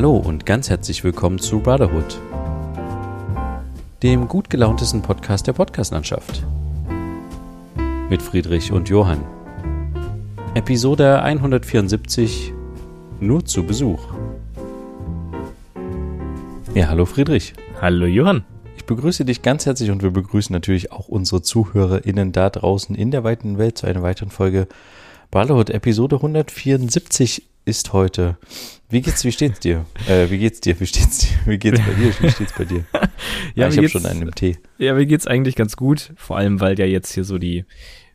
Hallo und ganz herzlich willkommen zu Brotherhood, dem gut gelauntesten Podcast der Podcastlandschaft. Mit Friedrich und Johann. Episode 174 Nur zu Besuch. Ja, hallo Friedrich. Hallo Johann. Ich begrüße dich ganz herzlich und wir begrüßen natürlich auch unsere ZuhörerInnen da draußen in der weiten Welt zu einer weiteren Folge Brotherhood. Episode 174 ist heute. Wie geht's, wie steht's dir? Äh, wie geht's dir? Wie steht's dir? Wie geht's bei dir? Wie steht's bei dir? ja, Ah, ich habe schon einen im Tee. Ja, mir geht's eigentlich ganz gut. Vor allem, weil ja jetzt hier so die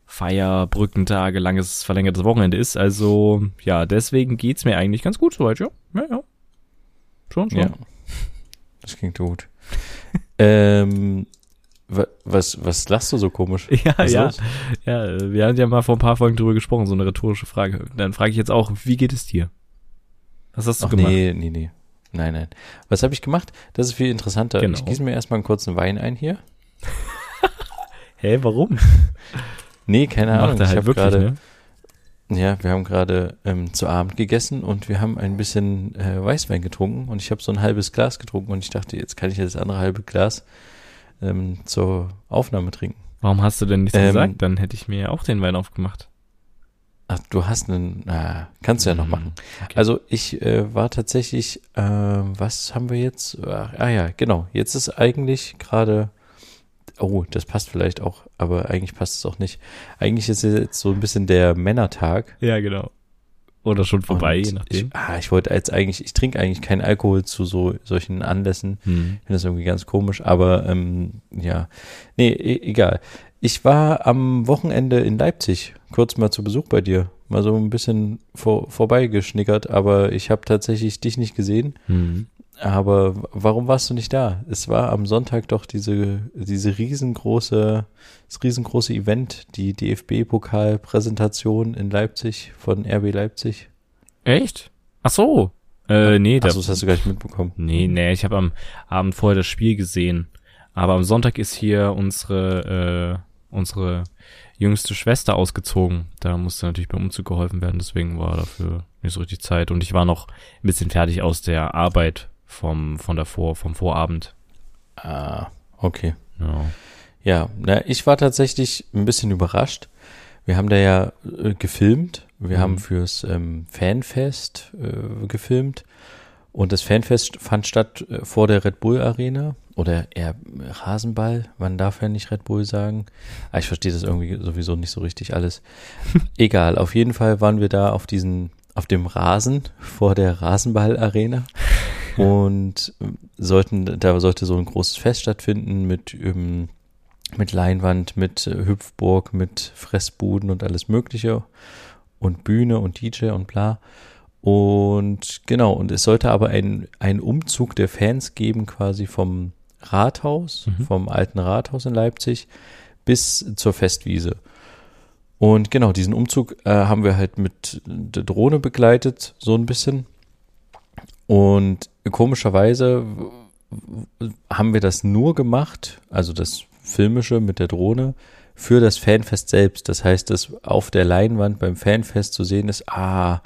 Feierbrückentage, langes, verlängertes Wochenende ist. Also, ja, deswegen geht's mir eigentlich ganz gut soweit, ja. Ja, ja. Schon, schon. Ja. Das klingt gut. ähm, was, was lachst du so komisch? Ja, Was ja. los? Ja, wir haben ja mal vor ein paar Folgen drüber gesprochen, so eine rhetorische Frage. Dann frage ich jetzt auch, wie geht es dir? Was hast du Ach gemacht? nee, nee, nee. Nein, nein. Was habe ich gemacht? Das ist viel interessanter. Genau. Ich gieße mir erstmal einen kurzen Wein ein hier. Hä, warum? Nee, keine Ahnung. Macht er ich halt habe wirklich, gerade, ne? ja, wir haben gerade ähm, zu Abend gegessen und wir haben ein bisschen äh, Weißwein getrunken und ich habe so ein halbes Glas getrunken und ich dachte, jetzt kann ich das andere halbe Glas ähm, zur Aufnahme trinken. Warum hast du denn nichts Ähm, gesagt? Dann hätte ich mir ja auch den Wein aufgemacht. Ach, du hast einen, na, kannst du ja noch Mhm. machen. Okay. Also ich äh, war tatsächlich, äh, was haben wir jetzt? Ach, ah ja, genau. Jetzt ist eigentlich gerade, oh, das passt vielleicht auch, aber eigentlich passt es auch nicht. Eigentlich ist jetzt so ein bisschen der Männertag. Ja, genau. Oder schon vorbei, Und je nachdem. Ich, ah, ich wollte jetzt eigentlich, ich trinke eigentlich keinen Alkohol zu so solchen Anlässen. Hm. Ich finde das irgendwie ganz komisch, aber ähm, ja, nee, e egal. Ich war am Wochenende in Leipzig, kurz mal zu Besuch bei dir, mal so ein bisschen vor, vorbeigeschnickert, aber ich habe tatsächlich dich nicht gesehen. Hm. Aber warum warst du nicht da? Es war am Sonntag doch diese, diese riesengroße, das riesengroße Event, die DFB-Pokal-Präsentation in Leipzig von RB Leipzig. Echt? Ach so. Äh, nee, Achso, das, das hast du gar nicht mitbekommen. nee, nee, ich habe am Abend vorher das Spiel gesehen. Aber am Sonntag ist hier unsere, äh, unsere jüngste Schwester ausgezogen. Da musste natürlich beim Umzug geholfen werden, deswegen war dafür nicht so richtig Zeit. Und ich war noch ein bisschen fertig aus der Arbeit vom, von davor, vom Vorabend. Ah, okay. Ja. Ja, na, ich war tatsächlich ein bisschen überrascht. Wir haben da ja äh, gefilmt. Wir Mhm. haben fürs ähm, Fanfest äh, gefilmt. Und das Fanfest fand statt äh, vor der Red Bull Arena. Oder eher Rasenball. Man darf ja nicht Red Bull sagen. Ah, ich verstehe das irgendwie sowieso nicht so richtig alles. Egal, auf jeden Fall waren wir da auf diesen, auf dem Rasen vor der Rasenball Arena. Und sollten, da sollte so ein großes Fest stattfinden mit, ähm, mit Leinwand, mit äh, Hüpfburg, mit Fressbuden und alles Mögliche und Bühne und DJ und bla. Und genau, und es sollte aber ein, ein Umzug der Fans geben, quasi vom Rathaus, Mhm. vom alten Rathaus in Leipzig bis zur Festwiese. Und genau, diesen Umzug äh, haben wir halt mit der Drohne begleitet, so ein bisschen. Und komischerweise haben wir das nur gemacht, also das Filmische mit der Drohne, für das Fanfest selbst. Das heißt, dass auf der Leinwand beim Fanfest zu sehen ist, ah,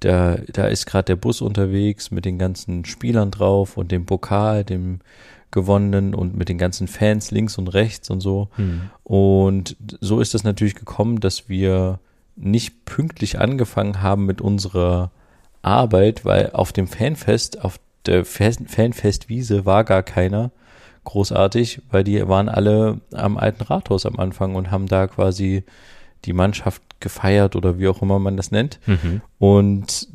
da, da ist gerade der Bus unterwegs mit den ganzen Spielern drauf und dem Pokal, dem gewonnenen und mit den ganzen Fans links und rechts und so. Hm. Und so ist es natürlich gekommen, dass wir nicht pünktlich angefangen haben mit unserer Arbeit, weil auf dem Fanfest, auf der Fest- Fanfestwiese war gar keiner großartig, weil die waren alle am alten Rathaus am Anfang und haben da quasi die Mannschaft gefeiert oder wie auch immer man das nennt. Mhm. Und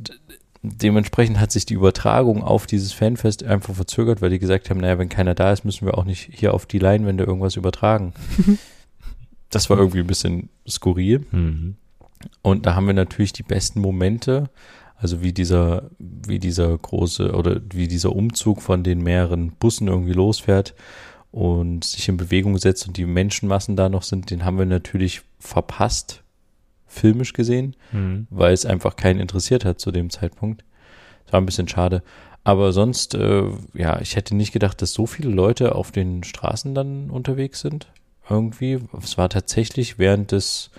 dementsprechend hat sich die Übertragung auf dieses Fanfest einfach verzögert, weil die gesagt haben, naja, wenn keiner da ist, müssen wir auch nicht hier auf die Leinwände irgendwas übertragen. das war irgendwie ein bisschen skurril. Mhm. Und da haben wir natürlich die besten Momente, also wie dieser, wie dieser große oder wie dieser Umzug von den mehreren Bussen irgendwie losfährt und sich in Bewegung setzt und die Menschenmassen da noch sind, den haben wir natürlich verpasst, filmisch gesehen Mhm. weil es einfach keinen interessiert hat zu dem Zeitpunkt. Das war ein bisschen schade. Aber sonst, äh, ja, ich hätte nicht gedacht, dass so viele Leute auf den Straßen dann unterwegs sind. Irgendwie. Es war tatsächlich während des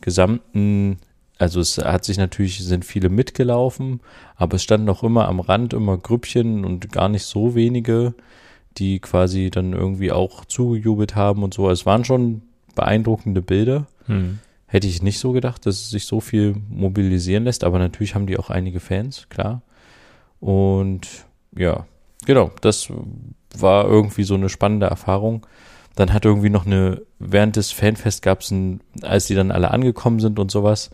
gesamten also es hat sich natürlich, sind viele mitgelaufen, aber es standen auch immer am Rand immer Grüppchen und gar nicht so wenige, die quasi dann irgendwie auch zugejubelt haben und so. Es waren schon beeindruckende Bilder. Hm. Hätte ich nicht so gedacht, dass es sich so viel mobilisieren lässt, aber natürlich haben die auch einige Fans, klar. Und ja, genau, das war irgendwie so eine spannende Erfahrung. Dann hat irgendwie noch eine, während des Fanfest gab es ein, als die dann alle angekommen sind und sowas,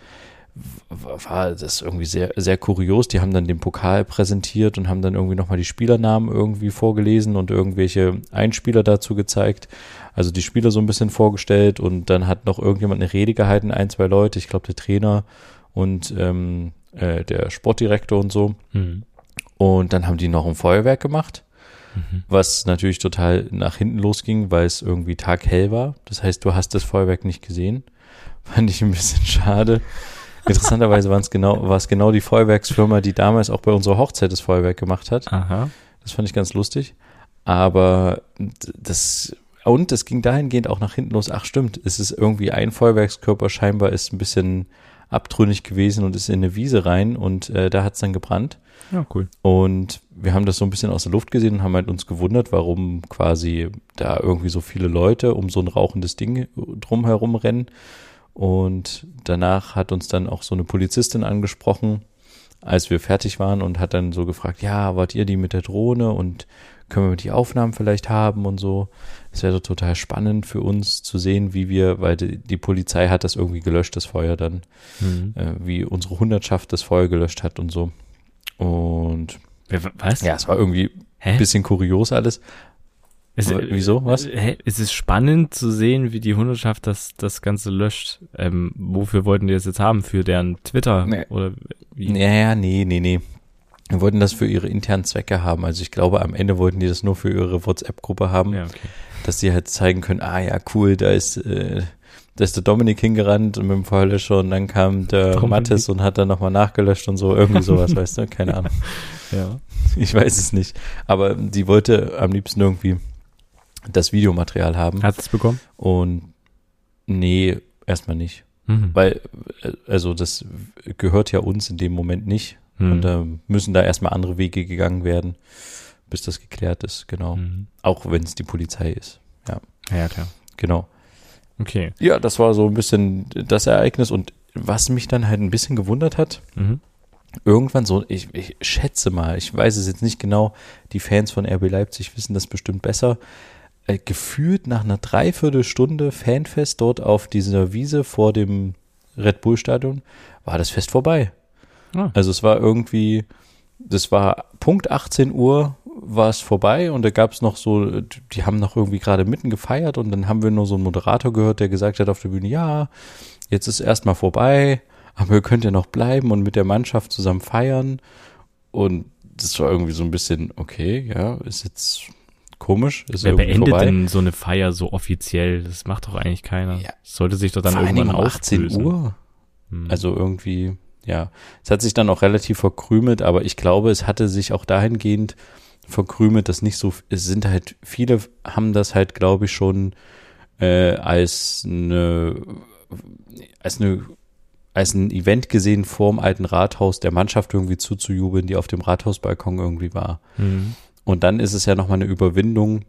war das irgendwie sehr, sehr kurios. Die haben dann den Pokal präsentiert und haben dann irgendwie nochmal die Spielernamen irgendwie vorgelesen und irgendwelche Einspieler dazu gezeigt. Also die Spieler so ein bisschen vorgestellt und dann hat noch irgendjemand eine Rede gehalten, ein, zwei Leute, ich glaube der Trainer und ähm, äh, der Sportdirektor und so. Hm. Und dann haben die noch ein Feuerwerk gemacht, Mhm. was natürlich total nach hinten losging, weil es irgendwie taghell war. Das heißt, du hast das Feuerwerk nicht gesehen. Fand ich ein bisschen schade. Interessanterweise waren es genau, war es genau die Feuerwerksfirma, die damals auch bei unserer Hochzeit das Feuerwerk gemacht hat. Aha. Das fand ich ganz lustig. Aber das, und es ging dahingehend auch nach hinten los. Ach stimmt, es ist irgendwie ein Feuerwerkskörper scheinbar ist ein bisschen abtrünnig gewesen und ist in eine Wiese rein und äh, da hat es dann gebrannt. Ja, cool. Und wir haben das so ein bisschen aus der Luft gesehen und haben halt uns gewundert, warum quasi da irgendwie so viele Leute um so ein rauchendes Ding drumherum rennen. Und danach hat uns dann auch so eine Polizistin angesprochen, als wir fertig waren und hat dann so gefragt, ja, wart ihr die mit der Drohne und können wir die Aufnahmen vielleicht haben und so. Es wäre total spannend für uns zu sehen, wie wir, weil die, die Polizei hat das irgendwie gelöscht, das Feuer dann, Mhm. äh, wie unsere Hundertschaft das Feuer gelöscht hat und so. Und Was? ja, es war irgendwie Hä? ein bisschen kurios alles. Es, wieso? Was? äh? Es ist spannend zu sehen, wie die Hundertschaft das, das Ganze löscht. Ähm, wofür wollten die das jetzt haben? Für deren Twitter? Nee. Oder wie? Naja, nee, nee, nee. Wir wollten das für ihre internen Zwecke haben. Also ich glaube, am Ende wollten die das nur für ihre WhatsApp-Gruppe haben, Ja, okay. dass die halt zeigen können, ah ja, cool, da ist, äh, da ist der Dominik hingerannt und mit dem Feuerlöscher und dann kam der Dominik. Mattes und hat dann nochmal nachgelöscht und so, irgendwie sowas, weißt du? Keine Ahnung. Ja. Ich weiß es nicht. Aber die wollte am liebsten irgendwie das Videomaterial haben. Hat es bekommen? Und nee, erstmal nicht. Mhm. Weil, äh, also das gehört ja uns in dem Moment nicht. Mhm. Und da müssen da erstmal andere Wege gegangen werden, bis das geklärt ist, genau. Mhm. Auch wenn es die Polizei ist. Ja, ja, klar. Genau. Okay. Ja, das war so ein bisschen das Ereignis. Und was mich dann halt ein bisschen gewundert hat, Mhm. irgendwann so, ich, ich schätze mal, ich weiß es jetzt nicht genau, die Fans von RB Leipzig wissen das bestimmt besser. Äh, gefühlt nach einer Dreiviertelstunde Fanfest dort auf dieser Wiese vor dem Red Bull Stadion war das Fest vorbei. Ah. Also es war irgendwie, das war Punkt 18 Uhr war es vorbei und da gab es noch so, die haben noch irgendwie gerade mitten gefeiert und dann haben wir nur so einen Moderator gehört, der gesagt hat auf der Bühne, ja, jetzt ist erstmal vorbei, aber ihr könnt ja noch bleiben und mit der Mannschaft zusammen feiern. Und das war irgendwie so ein bisschen, okay, ja, ist jetzt komisch, ist Wer beendet vorbei. denn so eine Feier so offiziell? Das macht doch eigentlich keiner. Ja. Sollte sich doch dann Vor irgendwann um 18 auflösen. Uhr. Hm. Also irgendwie, ja. Es hat sich dann auch relativ verkrümelt, aber ich glaube, es hatte sich auch dahingehend verkrümelt, dass nicht so, es sind halt, viele haben das halt, glaube ich, schon äh, als eine, als eine, als ein Event gesehen vorm alten Rathaus der Mannschaft irgendwie zuzujubeln, die auf dem Rathausbalkon irgendwie war. Mhm. Und dann ist es ja nochmal eine Überwindung.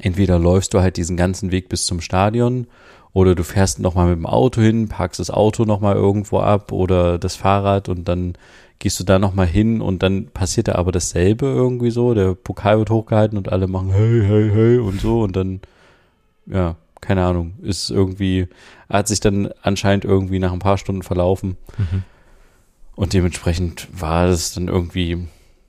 Entweder läufst du halt diesen ganzen Weg bis zum Stadion oder du fährst nochmal mit dem Auto hin, parkst das Auto nochmal irgendwo ab oder das Fahrrad und dann gehst du da nochmal hin und dann passiert da aber dasselbe irgendwie so. Der Pokal wird hochgehalten und alle machen hey, hey, hey und so und dann, ja, keine Ahnung, ist irgendwie, hat sich dann anscheinend irgendwie nach ein paar Stunden verlaufen. Mhm. Und dementsprechend war es dann irgendwie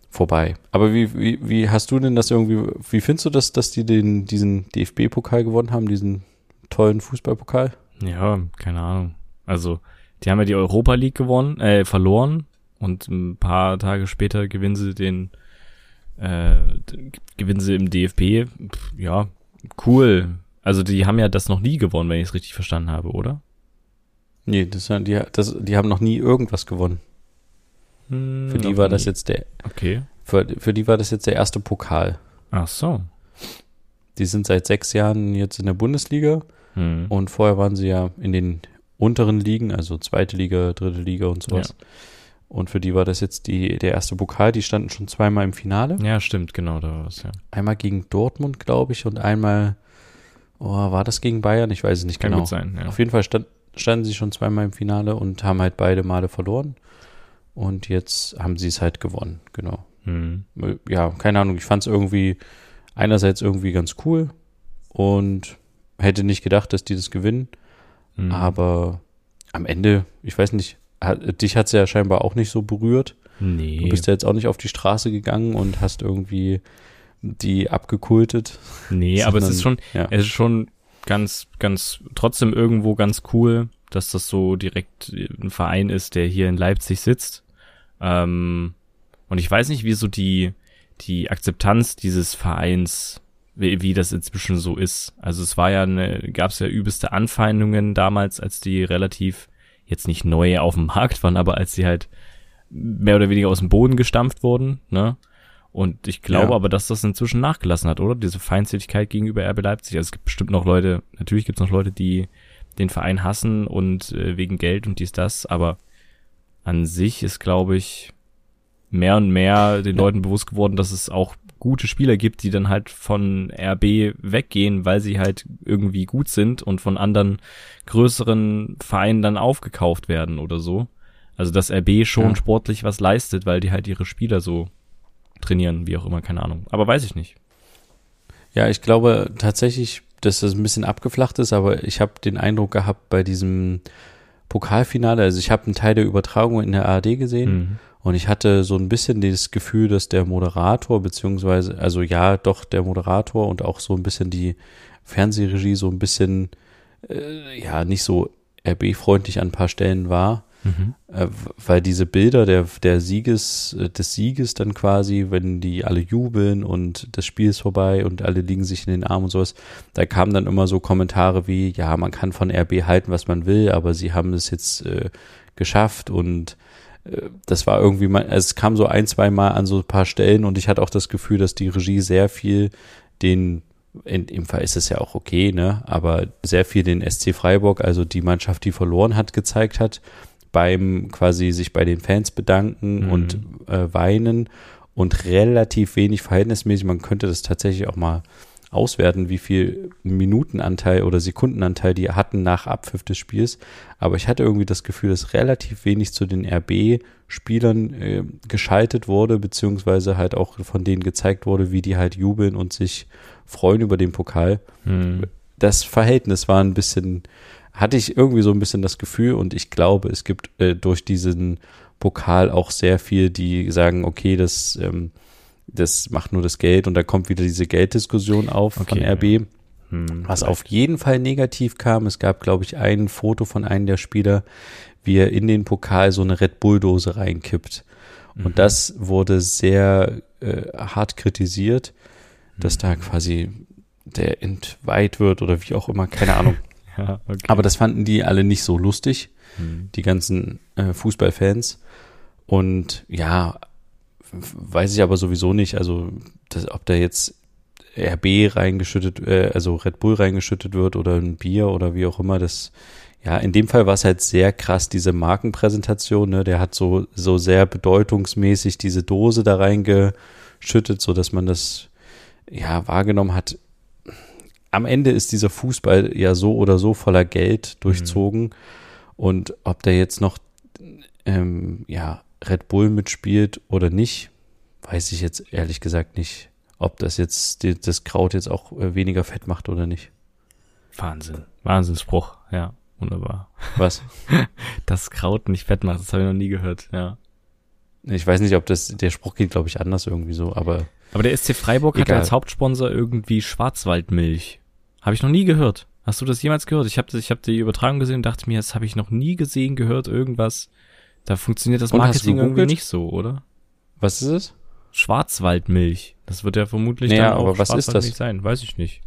vorbei. Aber wie, wie, wie hast du denn das irgendwie, wie findest du das, dass die den, diesen DFB-Pokal gewonnen haben, diesen tollen Fußballpokal? Ja, keine Ahnung. Also, die haben ja die Europa League gewonnen, äh, verloren und ein paar Tage später gewinnen sie den, äh, gewinnen sie im DFB. Pff, ja, cool. Also, die haben ja das noch nie gewonnen, wenn ich es richtig verstanden habe, oder? Nee, das, die, das, die haben noch nie irgendwas gewonnen. Hm, Für die war das jetzt der, Okay. für, für die war das jetzt der erste Pokal. Ach so. Die sind seit sechs Jahren jetzt in der Bundesliga Hm. und vorher waren sie ja in den unteren Ligen, also zweite Liga, dritte Liga und sowas. Ja. Und für die war das jetzt die, der erste Pokal. Die standen schon zweimal im Finale. Ja, stimmt, genau, da war es, ja. Einmal gegen Dortmund, glaube ich, und einmal, oh, war das gegen Bayern? Ich weiß es nicht Kann genau. gut sein, ja. Auf jeden Fall stand, standen sie schon zweimal im Finale und haben halt beide Male verloren. Und jetzt haben sie es halt gewonnen, genau. Hm. Ja, keine Ahnung, ich fand es irgendwie einerseits irgendwie ganz cool und hätte nicht gedacht, dass die das gewinnen. Hm. Aber am Ende, ich weiß nicht, hat, dich hat es ja scheinbar auch nicht so berührt. Nee. Du bist ja jetzt auch nicht auf die Straße gegangen und hast irgendwie die abgekultet. Nee, aber es ist schon, Ja. es ist schon ganz, ganz, trotzdem irgendwo ganz cool, dass das so direkt ein Verein ist, der hier in Leipzig sitzt. Ähm, und ich weiß nicht, wie so die, die Akzeptanz dieses Vereins, wie, wie das inzwischen so ist. Also es war ja eine, gab es ja übelste Anfeindungen damals, als die relativ jetzt nicht neu auf dem Markt waren, aber als sie halt mehr oder weniger aus dem Boden gestampft wurden, ne? Und ich glaube Ja. aber, dass das inzwischen nachgelassen hat, oder? Diese Feindseligkeit gegenüber RB Leipzig. Also es gibt bestimmt noch Leute, natürlich gibt es noch Leute, die den Verein hassen und äh, wegen Geld und dies, das, aber an sich ist, glaube ich, mehr und mehr den Ja. Leuten bewusst geworden, dass es auch gute Spieler gibt, die dann halt von RB weggehen, weil sie halt irgendwie gut sind und von anderen größeren Vereinen dann aufgekauft werden oder so. Also dass RB schon Ja. sportlich was leistet, weil die halt ihre Spieler so trainieren, wie auch immer, keine Ahnung. Aber weiß ich nicht. Ja, ich glaube tatsächlich, dass das ein bisschen abgeflacht ist, aber ich habe den Eindruck gehabt bei diesem Pokalfinale, also ich habe einen Teil der Übertragung in der ARD gesehen Mhm. und ich hatte so ein bisschen das Gefühl, dass der Moderator, beziehungsweise, also ja, doch der Moderator und auch so ein bisschen die Fernsehregie so ein bisschen, äh, ja, nicht so RB-freundlich an ein paar Stellen war. Äh, weil diese Bilder der, der Sieges, äh, des Sieges dann quasi, wenn die alle jubeln und das Spiel ist vorbei und alle liegen sich in den Armen und sowas, da kamen dann immer so Kommentare wie, ja, man kann von RB halten, was man will, aber sie haben es jetzt äh, geschafft und äh, das war irgendwie mal, es kam so ein, zwei Mal an so ein paar Stellen und ich hatte auch das Gefühl, dass die Regie sehr viel den in dem Fall ist es ja auch okay, ne? Aber sehr viel den SC Freiburg, also die Mannschaft, die verloren hat, gezeigt hat, beim quasi sich bei den Fans bedanken Mhm. und äh, weinen und relativ wenig verhältnismäßig. Man könnte das tatsächlich auch mal auswerten, wie viel Minutenanteil oder Sekundenanteil die hatten nach Abpfiff des Spiels. Aber ich hatte irgendwie das Gefühl, dass relativ wenig zu den RB-Spielern äh, geschaltet wurde, beziehungsweise halt auch von denen gezeigt wurde, wie die halt jubeln und sich freuen über den Pokal Mhm. das Verhältnis war ein bisschen, hatte ich irgendwie so ein bisschen das Gefühl und ich glaube, es gibt äh, durch diesen Pokal auch sehr viel, die sagen, okay, das, ähm, das macht nur das Geld und da kommt wieder diese Gelddiskussion auf Okay, von RB. Mhm. Was auf jeden Fall negativ kam, es gab, glaube ich, ein Foto von einem der Spieler, wie er in den Pokal so eine Red Bull-Dose reinkippt. Mhm. Und das wurde sehr äh, hart kritisiert, dass Mhm. da quasi der entweiht wird oder wie auch immer, keine Ahnung. Ja, okay. Aber das fanden die alle nicht so lustig, Mhm. die ganzen äh, Fußballfans. Und ja, weiß ich aber sowieso nicht, also das, ob da jetzt RB reingeschüttet, äh, also Red Bull reingeschüttet wird oder ein Bier oder wie auch immer, das ja, in dem Fall war es halt sehr krass, diese Markenpräsentation, ne? Der hat so, so sehr bedeutungsmäßig diese Dose da reingeschüttet, so dass man das ja wahrgenommen hat. Am Ende ist dieser Fußball ja so oder so voller Geld durchzogen. Und ob der jetzt noch ähm, ja, Red Bull mitspielt oder nicht, weiß ich jetzt ehrlich gesagt nicht. Ob das jetzt die, das Kraut jetzt auch äh, weniger fett macht oder nicht. Wahnsinn. Wahnsinnsspruch. Ja, wunderbar. Was? Das Kraut nicht fett macht, das habe ich noch nie gehört, ja. Ich weiß nicht, ob das, der Spruch geht, glaube ich, anders irgendwie so, aber Aber der SC Freiburg hat Egal. als Hauptsponsor irgendwie Schwarzwaldmilch. Habe ich noch nie gehört. Hast du das jemals gehört? Ich habe ich hab die Übertragung gesehen und dachte mir, das habe ich noch nie gesehen, gehört, irgendwas. Da funktioniert das Marketing irgendwie nicht so, oder? was ist es? Schwarzwaldmilch. Das wird ja vermutlich Ja, dann auch aber was ist das? Sein. Weiß ich nicht.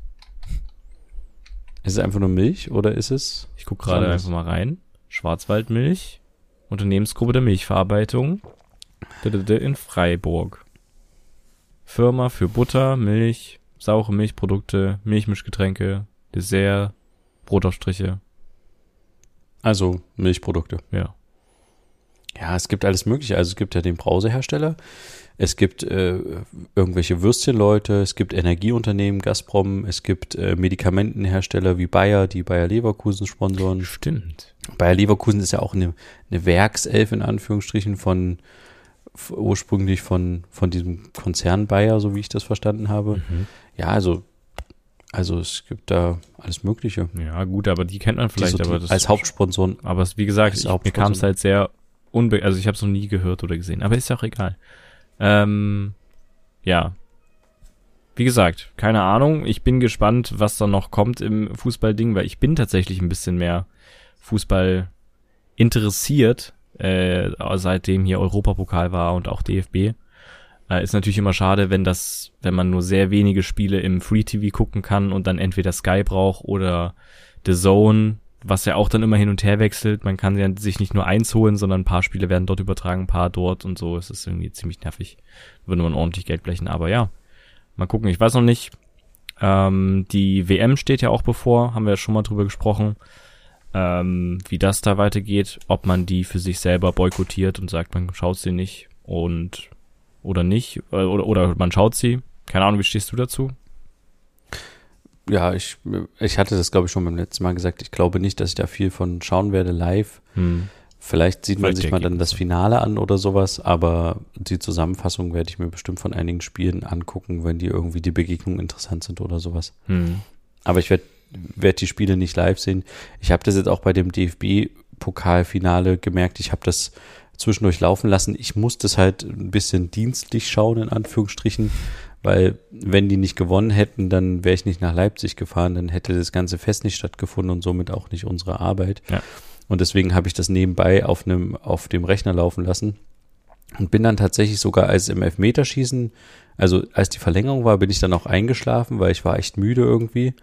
Ist es einfach nur Milch oder ist es? Ich gucke gerade einfach mal rein. Schwarzwaldmilch. Unternehmensgruppe der Milchverarbeitung. In Freiburg. Firma für Butter, Milch, saure Milchprodukte, Milchmischgetränke, Dessert, Brotaufstriche. Also Milchprodukte. Ja. Ja, es gibt alles Mögliche. Also es gibt ja den Brausehersteller, es gibt äh, irgendwelche Würstchenleute, es gibt Energieunternehmen, Gazprom, es gibt äh, Medikamentenhersteller wie Bayer, die Bayer Leverkusen sponsoren. Stimmt. Bayer Leverkusen ist ja auch eine, eine Werkself in Anführungsstrichen von ursprünglich von, von diesem Konzern Bayer, so wie ich das verstanden habe. Mhm. Ja, also, also es gibt da alles Mögliche. Ja, gut, aber die kennt man vielleicht, so aber das als Hauptsponsoren. Aber es, wie gesagt, ich, mir Hauptsponsor. kam es halt sehr unbe also ich habe es noch nie gehört oder gesehen, aber ist ja auch egal. Ähm, ja. Wie gesagt, keine Ahnung. Ich bin gespannt, was da noch kommt im Fußballding, weil ich bin tatsächlich ein bisschen mehr Fußball interessiert, äh, seitdem hier Europapokal war und auch DFB. Äh, ist natürlich immer schade, wenn das, wenn man nur sehr wenige Spiele im Free TV gucken kann und dann entweder Sky braucht oder The Zone, was ja auch dann immer hin und her wechselt. Man kann ja sich nicht nur eins holen, sondern ein paar Spiele werden dort übertragen, ein paar dort und so. Es ist irgendwie ziemlich nervig. Würde man ordentlich Geld blechen. Aber ja, mal gucken. Ich weiß noch nicht. Ähm, die WM steht ja auch bevor, haben wir ja schon mal drüber gesprochen. Ähm, wie das da weitergeht, ob man die für sich selber boykottiert und sagt, man schaut sie nicht und oder nicht äh, oder oder man schaut sie. Keine Ahnung, wie stehst du dazu? Ja, ich, ich hatte das, glaube ich, schon beim letzten Mal gesagt. Ich glaube nicht, dass ich da viel von schauen werde live. Hm. Vielleicht sieht man Vielleicht sich mal dann das. Finale an oder sowas, aber die Zusammenfassung werde ich mir bestimmt von einigen Spielen angucken, wenn die irgendwie die Begegnungen interessant sind oder sowas. Hm. Aber ich werde werd die Spiele nicht live sehen. Ich habe das jetzt auch bei dem DFB-Pokalfinale gemerkt. Ich habe das zwischendurch laufen lassen. Ich musste es halt ein bisschen dienstlich schauen, in Anführungsstrichen, weil wenn die nicht gewonnen hätten, dann wäre ich nicht nach Leipzig gefahren, dann hätte das ganze Fest nicht stattgefunden und somit auch nicht unsere Arbeit. Ja. Und deswegen habe ich das nebenbei auf einem, auf dem Rechner laufen lassen und bin dann tatsächlich sogar als im Elfmeterschießen, also als die Verlängerung war, bin ich dann auch eingeschlafen, weil ich war echt müde irgendwie.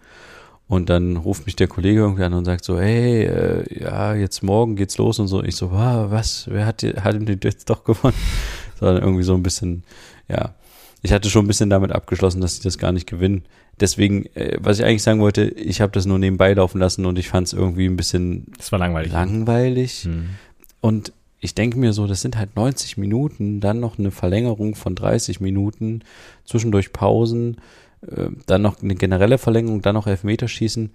Und dann ruft mich der Kollege irgendwie an und sagt so, hey, äh, ja, jetzt morgen geht's los und so. Ich so, wow, was, wer hat, die- hat denn jetzt doch gewonnen? Sondern irgendwie so ein bisschen, ja. Ich hatte schon ein bisschen damit abgeschlossen, dass ich das gar nicht gewinnen. Deswegen, äh, was ich eigentlich sagen wollte, ich habe das nur nebenbei laufen lassen und ich fand es irgendwie ein bisschen Das war langweilig. langweilig. Hm. Und ich denke mir so, das sind halt 90 Minuten, dann noch eine Verlängerung von 30 Minuten, zwischendurch Pausen, dann noch eine generelle Verlängerung, dann noch Elfmeterschießen.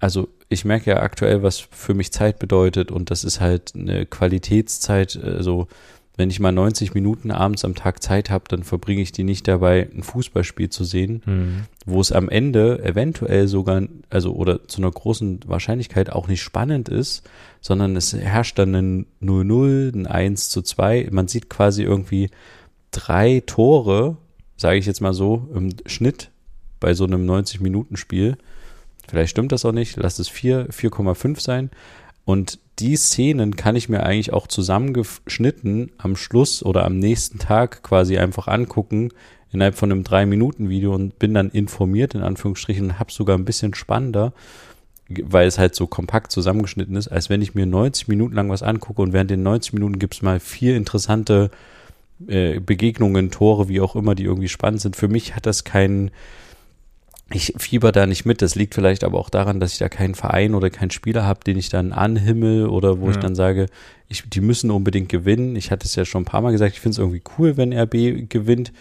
Also ich merke ja aktuell, was für mich Zeit bedeutet und das ist halt eine Qualitätszeit. Also wenn ich mal 90 Minuten abends am Tag Zeit habe, dann verbringe ich die nicht dabei, ein Fußballspiel zu sehen, Hm. wo es am Ende eventuell sogar, also oder zu einer großen Wahrscheinlichkeit auch nicht spannend ist, sondern es herrscht dann ein 0-0, ein 1 zu 2. Man sieht quasi irgendwie drei Tore, sage ich jetzt mal so, im Schnitt bei so einem 90-Minuten-Spiel. Vielleicht stimmt das auch nicht, lass es 4, 4,5 sein. Und die Szenen kann ich mir eigentlich auch zusammengeschnitten am Schluss oder am nächsten Tag quasi einfach angucken innerhalb von einem 3-Minuten-Video und bin dann informiert in Anführungsstrichen und habe sogar ein bisschen spannender, weil es halt so kompakt zusammengeschnitten ist, als wenn ich mir 90 Minuten lang was angucke und während den 90 Minuten gibt es mal vier interessante äh, Begegnungen, Tore, wie auch immer, die irgendwie spannend sind. Für mich hat das keinen, ich fieber da nicht mit. Das liegt vielleicht aber auch daran, dass ich da keinen Verein oder keinen Spieler habe, den ich dann anhimmel oder wo ich Ja. dann sage, ich, die müssen unbedingt gewinnen. Ich hatte es ja schon ein paar Mal gesagt, ich finde es irgendwie cool, wenn RB gewinnt.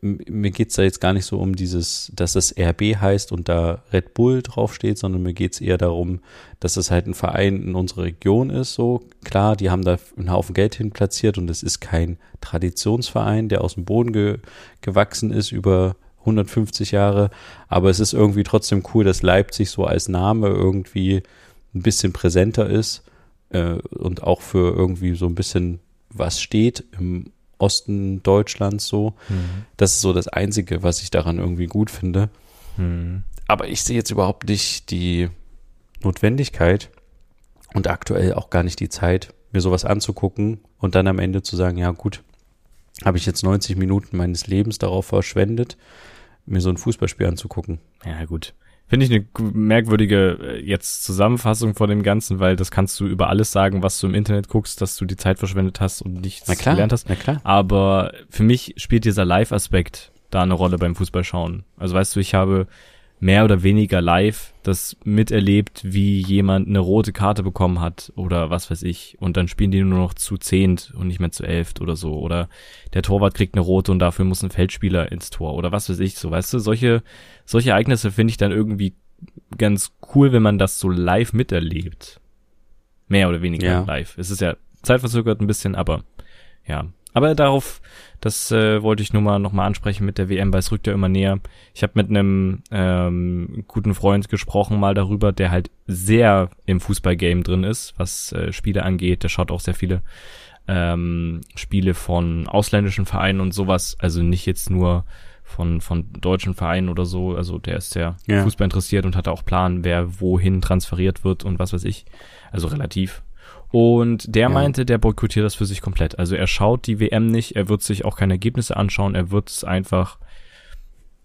Mir geht's da jetzt gar nicht so um dieses, dass es RB heißt und da Red Bull draufsteht, sondern mir geht's eher darum, dass es halt ein Verein in unserer Region ist. So klar, die haben da einen Haufen Geld hin platziert und es ist kein Traditionsverein, der aus dem Boden ge gewachsen ist über 150 Jahre. Aber es ist irgendwie trotzdem cool, dass Leipzig so als Name irgendwie ein bisschen präsenter ist äh, und auch für irgendwie so ein bisschen was steht im Osten Deutschlands so. Hm. Das ist so das Einzige, was ich daran irgendwie gut finde. Hm. Aber ich sehe jetzt überhaupt nicht die Notwendigkeit und aktuell auch gar nicht die Zeit, mir sowas anzugucken und dann am Ende zu sagen, ja gut, habe ich jetzt 90 Minuten meines Lebens darauf verschwendet, mir so ein Fußballspiel anzugucken. Ja, gut. Finde ich eine merkwürdige äh, jetzt Zusammenfassung von dem Ganzen, weil das kannst du über alles sagen, was du im Internet guckst, dass du die Zeit verschwendet hast und nichts Na klar, gelernt hast. na klar. Aber für mich spielt dieser Live-Aspekt da eine Rolle beim Fußballschauen. Also weißt du, ich habe mehr oder weniger live das miterlebt, wie jemand eine rote Karte bekommen hat oder was weiß ich. Und dann spielen die nur noch zu zehnt und nicht mehr zu elft oder so. Oder der Torwart kriegt eine rote und dafür muss ein Feldspieler ins Tor oder was weiß ich. So, weißt du, solche, solche Ereignisse finde ich dann irgendwie ganz cool, wenn man das so live miterlebt. Mehr oder weniger Ja. live. Es ist ja zeitverzögert ein bisschen, aber ja. Aber darauf, das äh, wollte ich nur mal nochmal ansprechen mit der WM, weil es rückt ja immer näher. Ich habe mit einem ähm, guten Freund gesprochen mal darüber, der halt sehr im Fußballgame drin ist, was äh, Spiele angeht. Der schaut auch sehr viele ähm, Spiele von ausländischen Vereinen und sowas. Also nicht jetzt nur von, von deutschen Vereinen oder so. Also der ist sehr Ja. Fußball interessiert und hat auch Plan, wer wohin transferiert wird und was weiß ich. Also relativ. Und der Ja. meinte, der boykottiert das für sich komplett. Also er schaut die WM nicht, er wird sich auch keine Ergebnisse anschauen, er wird es einfach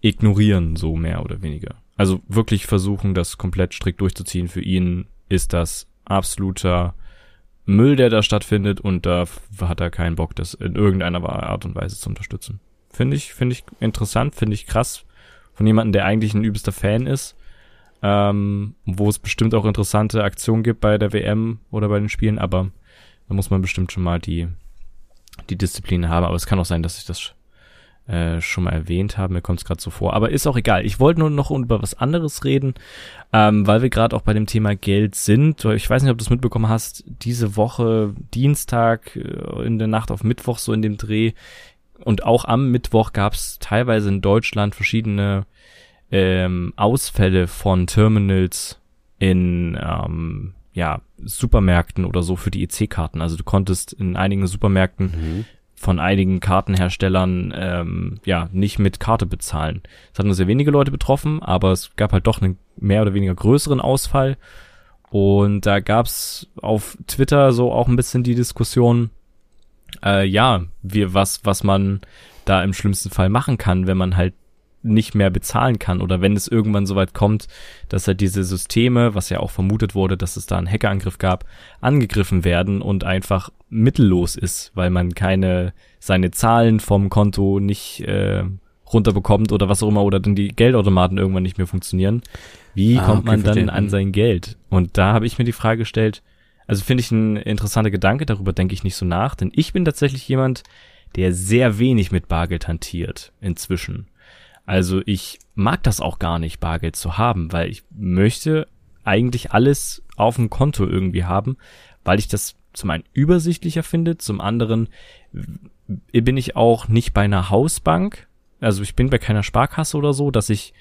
ignorieren, so mehr oder weniger. Also wirklich versuchen, das komplett strikt durchzuziehen. Für ihn ist das absoluter Müll, der da stattfindet und da hat er keinen Bock, das in irgendeiner Art und Weise zu unterstützen. Finde ich, finde ich interessant, finde ich krass von jemandem, der eigentlich ein übelster Fan ist, ähm, wo es bestimmt auch interessante Aktionen gibt bei der WM oder bei den Spielen, aber da muss man bestimmt schon mal die, die Disziplin haben. Aber es kann auch sein, dass ich das äh, schon mal erwähnt habe. Mir kommt es gerade so vor. Aber ist auch egal. Ich wollte nur noch über was anderes reden, ähm, weil wir gerade auch bei dem Thema Geld sind. Ich weiß nicht, ob du es mitbekommen hast. Diese Woche, Dienstag, äh, in der Nacht auf Mittwoch, so in dem Dreh. Und auch am Mittwoch gab es teilweise in Deutschland verschiedene ähm, Ausfälle von Terminals in ähm, ja, Supermärkten oder so für die EC-Karten. Also du konntest in einigen Supermärkten Mhm. von einigen Kartenherstellern ähm, ja nicht mit Karte bezahlen. Es hat nur sehr wenige Leute betroffen, aber es gab halt doch einen mehr oder weniger größeren Ausfall. Und da gab's auf Twitter so auch ein bisschen die Diskussion, äh, ja, wir, was, was man da im schlimmsten Fall machen kann, wenn man halt nicht mehr bezahlen kann oder wenn es irgendwann so weit kommt, dass halt diese Systeme, was ja auch vermutet wurde, dass es da einen Hackerangriff gab, angegriffen werden und einfach mittellos ist, weil man keine seine Zahlen vom Konto nicht äh, runterbekommt oder was auch immer oder dann die Geldautomaten irgendwann nicht mehr funktionieren. Wie Ah, kommt okay, man dann verstehe. an sein Geld? Und da habe ich mir die Frage gestellt, also finde ich ein interessanter Gedanke, darüber denke ich nicht so nach, denn ich bin tatsächlich jemand, der sehr wenig mit Bargeld hantiert inzwischen. Also ich mag das auch gar nicht, Bargeld zu haben, weil ich möchte eigentlich alles auf dem Konto irgendwie haben, weil ich das zum einen übersichtlicher finde, zum anderen bin ich auch nicht bei einer Hausbank, also ich bin bei keiner Sparkasse oder so, dass ich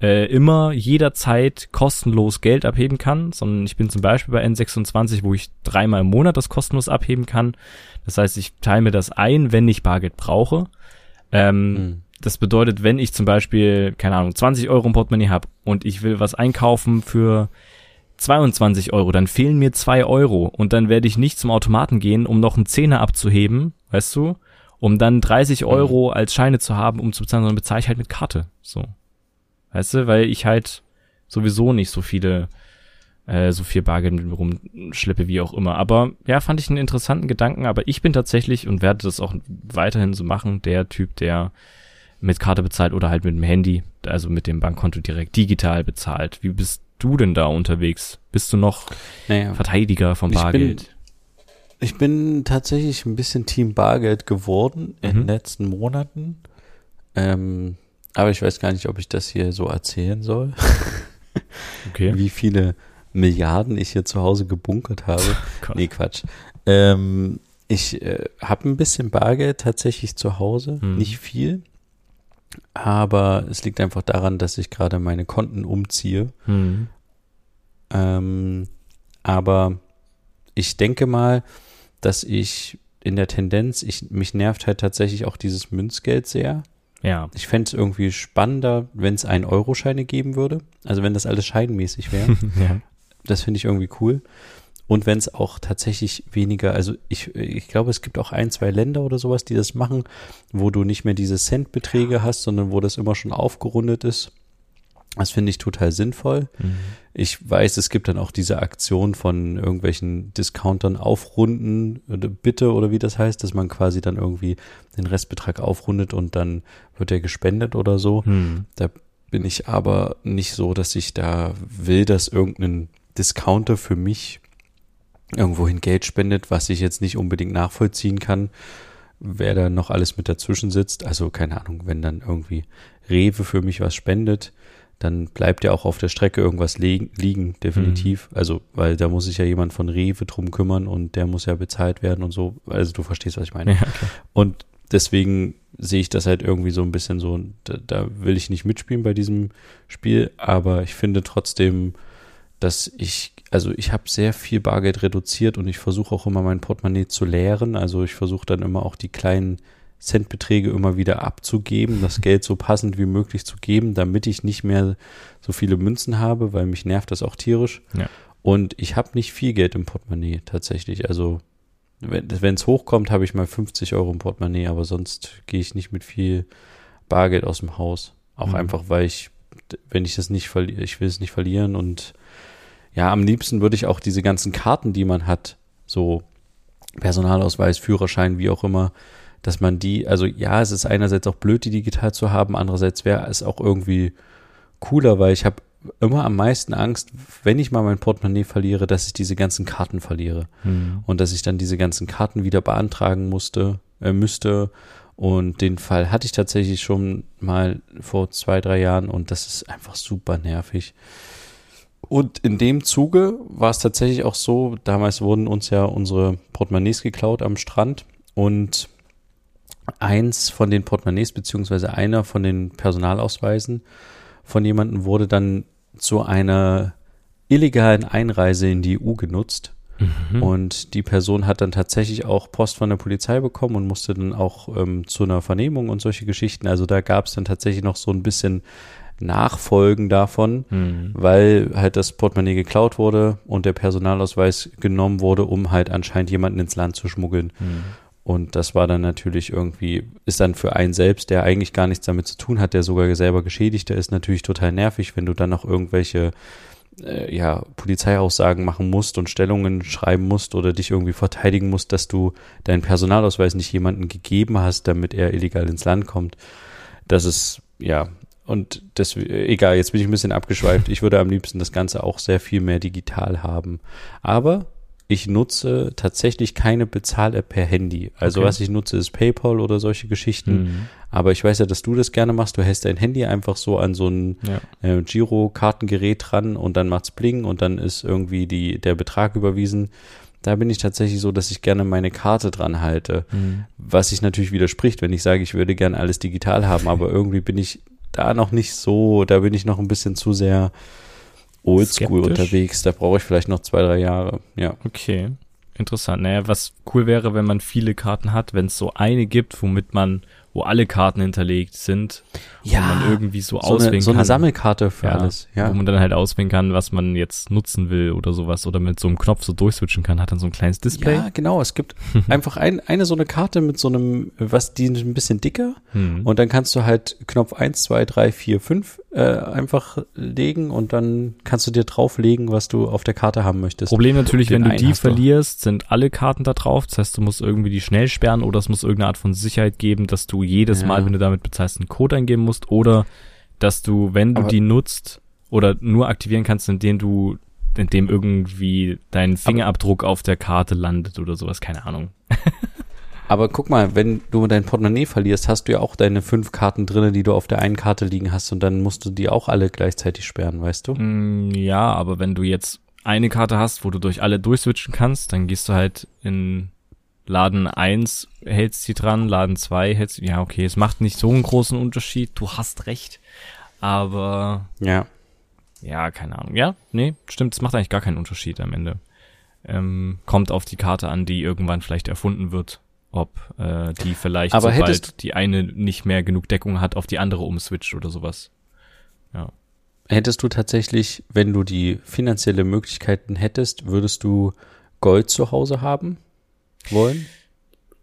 äh, immer jederzeit kostenlos Geld abheben kann, sondern ich bin zum Beispiel bei N26, wo ich dreimal im Monat das kostenlos abheben kann. Das heißt, ich teile mir das ein, wenn ich Bargeld brauche. Ähm, Mhm. Das bedeutet, wenn ich zum Beispiel, keine Ahnung, 20 Euro im Portemonnaie habe und ich will was einkaufen für 22 Euro, dann fehlen mir zwei Euro und dann werde ich nicht zum Automaten gehen, um noch einen Zehner abzuheben, weißt du, um dann 30 Euro als Scheine zu haben, um zu bezahlen, sondern bezahle ich halt mit Karte, so. Weißt du, weil ich halt sowieso nicht so viele, äh, so viel Bargeld mit mir rumschleppe, wie auch immer. Aber ja, fand ich einen interessanten Gedanken, aber ich bin tatsächlich und werde das auch weiterhin so machen, der Typ, der mit Karte bezahlt oder halt mit dem Handy, also mit dem Bankkonto direkt digital bezahlt. Wie bist du denn da unterwegs? Bist du noch Naja. Verteidiger vom Ich bin- Bargeld? Ich bin tatsächlich ein bisschen Team Bargeld geworden in Mhm. den letzten Monaten. Ähm, aber ich weiß gar nicht, ob ich das hier so erzählen soll, okay. wie viele Milliarden ich hier zu Hause gebunkert habe. Gott. Nee, Quatsch. Ähm, ich äh, habe ein bisschen Bargeld tatsächlich zu Hause, Mhm. nicht viel. Aber es liegt einfach daran, dass ich gerade meine Konten umziehe. Hm. Ähm, aber ich denke mal, dass ich in der Tendenz, ich, mich nervt halt tatsächlich auch dieses Münzgeld sehr. Ja. Ich fände es irgendwie spannender, wenn es 1-Euro-Scheine geben würde. Also wenn das alles scheinmäßig wäre. ja. das finde ich irgendwie cool. Und wenn es auch tatsächlich weniger, also ich, ich glaube, es gibt auch ein, zwei Länder oder sowas, die das machen, wo du nicht mehr diese Centbeträge hast, sondern wo das immer schon aufgerundet ist. Das finde ich total sinnvoll. Mhm. Ich weiß, es gibt dann auch diese Aktion von irgendwelchen Discountern aufrunden, bitte oder wie das heißt, dass man quasi dann irgendwie den Restbetrag aufrundet und dann wird er gespendet oder so. Hm. Da bin ich aber nicht so, dass ich da will, dass irgendein Discounter für mich irgendwohin Geld spendet, was ich jetzt nicht unbedingt nachvollziehen kann, wer da noch alles mit dazwischen sitzt. Also keine Ahnung, wenn dann irgendwie Rewe für mich was spendet, dann bleibt ja auch auf der Strecke irgendwas liegen, definitiv. Mhm. Also, weil da muss sich ja jemand von Rewe drum kümmern und der muss ja bezahlt werden und so. Also du verstehst, was ich meine. Ja, okay. Und deswegen sehe ich das halt irgendwie so ein bisschen so, da, da will ich nicht mitspielen bei diesem Spiel, aber ich finde trotzdem, dass ich, also ich habe sehr viel Bargeld reduziert und ich versuche auch immer mein Portemonnaie zu leeren. Also ich versuche dann immer auch die kleinen Centbeträge immer wieder abzugeben, das Geld so passend wie möglich zu geben, damit ich nicht mehr so viele Münzen habe, weil mich nervt das auch tierisch. Ja. Und ich habe nicht viel Geld im Portemonnaie tatsächlich. Also wenn es hochkommt, habe ich mal 50 Euro im Portemonnaie, aber sonst gehe ich nicht mit viel Bargeld aus dem Haus. Auch mhm. einfach, weil ich, wenn ich das nicht verliere, ich will es nicht verlieren und ja, am liebsten würde ich auch diese ganzen Karten, die man hat, so Personalausweis, Führerschein, wie auch immer, dass man die, also ja, es ist einerseits auch blöd, die digital zu haben, andererseits wäre es auch irgendwie cooler, weil ich habe immer am meisten Angst, wenn ich mal mein Portemonnaie verliere, dass ich diese ganzen Karten verliere mhm. und dass ich dann diese ganzen Karten wieder beantragen musste, äh, müsste. Und den Fall hatte ich tatsächlich schon mal vor zwei, drei Jahren und das ist einfach super nervig. Und in dem Zuge war es tatsächlich auch so, damals wurden uns ja unsere Portemonnaies geklaut am Strand und eins von den Portemonnaies beziehungsweise einer von den Personalausweisen von jemandem wurde dann zu einer illegalen Einreise in die EU genutzt. Mhm. Und die Person hat dann tatsächlich auch Post von der Polizei bekommen und musste dann auch ähm, zu einer Vernehmung und solche Geschichten. Also da gab es dann tatsächlich noch so ein bisschen Nachfolgen davon, mhm. weil halt das Portemonnaie geklaut wurde und der Personalausweis genommen wurde, um halt anscheinend jemanden ins Land zu schmuggeln. Mhm. Und das war dann natürlich irgendwie, ist dann für einen selbst, der eigentlich gar nichts damit zu tun hat, der sogar selber Geschädigter ist, natürlich total nervig, wenn du dann noch irgendwelche äh, ja, Polizeiaussagen machen musst und Stellungen schreiben musst oder dich irgendwie verteidigen musst, dass du deinen Personalausweis nicht jemandem gegeben hast, damit er illegal ins Land kommt. Das ist, ja, und das, egal, jetzt bin ich ein bisschen abgeschweift. Ich würde am liebsten das Ganze auch sehr viel mehr digital haben. Aber ich nutze tatsächlich keine Bezahl-App per Handy. Also okay. was ich nutze ist PayPal oder solche Geschichten. Mhm. Aber ich weiß ja, dass du das gerne machst. Du hältst dein Handy einfach so an so ein ja. äh, Giro-Kartengerät dran und dann macht's Bling und dann ist irgendwie die, der Betrag überwiesen. Da bin ich tatsächlich so, dass ich gerne meine Karte dran halte. Mhm. Was sich natürlich widerspricht, wenn ich sage, ich würde gerne alles digital haben. Aber irgendwie bin ich da noch nicht so, da bin ich noch ein bisschen zu sehr oldschool unterwegs. Da brauche ich vielleicht noch zwei, drei Jahre. Ja. Okay. Interessant. Naja, was cool wäre, wenn man viele Karten hat, wenn es so eine gibt, womit man wo alle Karten hinterlegt sind, ja, wo man irgendwie so, so auswählen eine, so kann. So eine Sammelkarte für ja, alles, ja. Wo man dann halt auswählen kann, was man jetzt nutzen will oder sowas oder mit so einem Knopf so durchswitchen kann, hat dann so ein kleines Display. Ja, genau. Es gibt einfach ein, eine so eine Karte mit so einem, was die ein bisschen dicker hm. und dann kannst du halt Knopf eins, zwei, drei, vier, fünf äh, einfach legen und dann kannst du dir drauflegen, was du auf der Karte haben möchtest. Problem natürlich, wenn du die verlierst, du. sind alle Karten da drauf. Das heißt, du musst irgendwie die schnell sperren oder es muss irgendeine Art von Sicherheit geben, dass du jedes ja. Mal, wenn du damit bezahlst, einen Code eingeben musst oder dass du, wenn du aber die nutzt oder nur aktivieren kannst, indem du, indem irgendwie dein Fingerabdruck auf der Karte landet oder sowas, keine Ahnung. aber guck mal, wenn du dein Portemonnaie verlierst, hast du ja auch deine fünf Karten drinne, die du auf der einen Karte liegen hast und dann musst du die auch alle gleichzeitig sperren, weißt du? Mm, ja, aber wenn du jetzt eine Karte hast, wo du durch alle durchswitchen kannst, dann gehst du halt in Laden 1 hältst sie dran, Laden 2 hältst ja okay, es macht nicht so einen großen Unterschied, du hast recht, aber ja, ja, keine Ahnung, ja, nee, stimmt, es macht eigentlich gar keinen Unterschied am Ende. Ähm, kommt auf die Karte an, die irgendwann vielleicht erfunden wird, ob äh, die vielleicht aber sobald die eine nicht mehr genug Deckung hat, auf die andere umswitcht oder sowas. Ja. Hättest du tatsächlich, wenn du die finanzielle Möglichkeiten hättest, würdest du Gold zu Hause haben? Wollen?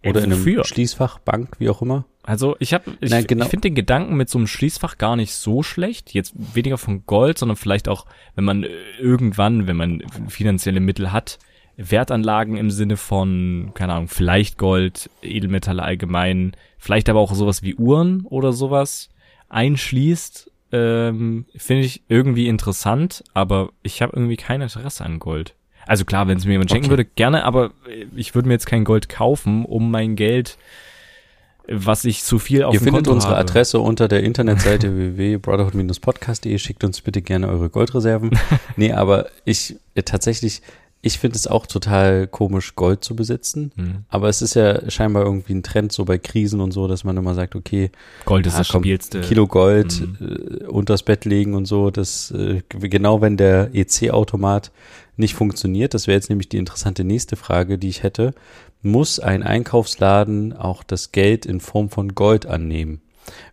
Oder in einem Schließfach, Bank, wie auch immer? Also ich habe, ich, genau. ich finde den Gedanken mit so einem Schließfach gar nicht so schlecht. Jetzt weniger von Gold, sondern vielleicht auch, wenn man irgendwann, wenn man finanzielle Mittel hat, Wertanlagen im Sinne von, keine Ahnung, vielleicht Gold, Edelmetalle allgemein, vielleicht aber auch sowas wie Uhren oder sowas einschließt ähm, finde ich irgendwie interessant, aber ich habe irgendwie kein Interesse an Gold. Also klar, wenn es mir jemand schenken Okay. würde, gerne, aber ich würde mir jetzt kein Gold kaufen, um mein Geld, was ich zu viel auf Ihr findet Konto unsere habe. Adresse unter der Internetseite www.brotherhood-podcast.de. Schickt uns bitte gerne eure Goldreserven. nee, aber ich äh, tatsächlich, ich finde es auch total komisch, Gold zu besitzen. Hm. Aber es ist ja scheinbar irgendwie ein Trend so bei Krisen und so, dass man immer sagt, okay, Gold ist ah, das komm, stabilste. Kilo Gold Mhm. äh, unters Bett legen und so. Das äh, genau wenn der EC-Automat nicht funktioniert, das wäre jetzt nämlich die interessante nächste Frage, die ich hätte, muss ein Einkaufsladen auch das Geld in Form von Gold annehmen?